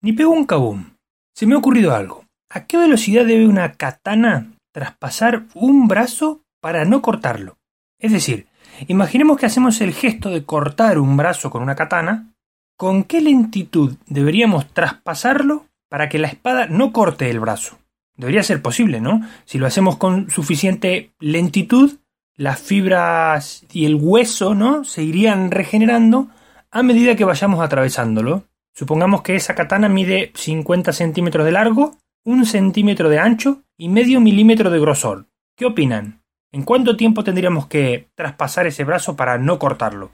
Ni pegó un cabum. Se me ha ocurrido algo. ¿A qué velocidad debe una katana traspasar un brazo para no cortarlo? Es decir, imaginemos que hacemos el gesto de cortar un brazo con una katana. ¿Con qué lentitud deberíamos traspasarlo para que la espada no corte el brazo? Debería ser posible, ¿no? Si lo hacemos con suficiente lentitud, las fibras y el hueso, ¿no? Se irían regenerando a medida que vayamos atravesándolo. Supongamos que esa katana mide 50 centímetros de largo, un centímetro de ancho y medio milímetro de grosor. ¿Qué opinan? ¿En cuánto tiempo tendríamos que traspasar ese brazo para no cortarlo?